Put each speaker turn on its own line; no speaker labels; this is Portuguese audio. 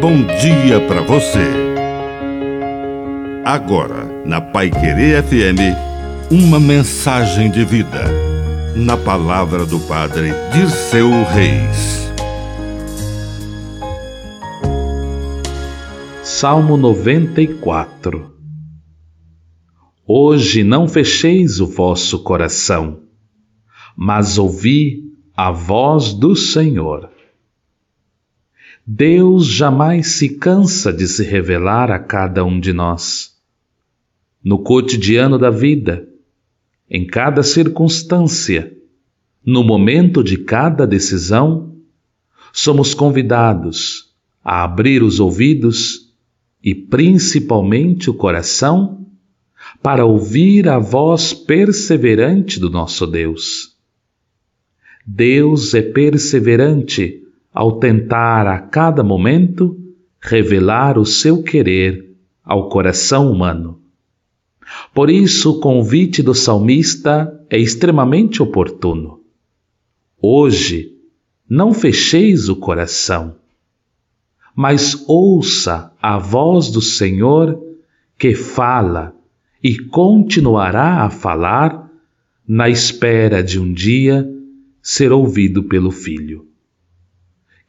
bom dia para você. Agora, na Pai Querer FM, uma mensagem de vida. Na palavra do Padre Dirceu Reis.
Salmo 94 Hoje não fecheis o vosso coração, mas ouvi a voz do Senhor. Deus jamais se cansa de se revelar a cada um de nós. No cotidiano da vida, em cada circunstância, no momento de cada decisão, somos convidados a abrir os ouvidos e principalmente o coração para ouvir a voz perseverante do nosso Deus. Deus é perseverante ao tentar a cada momento revelar o seu querer ao coração humano. Por isso, o convite do salmista é extremamente oportuno. Hoje, não fecheis o coração, mas ouça a voz do Senhor que fala e continuará a falar na espera de um dia ser ouvido pelo Filho.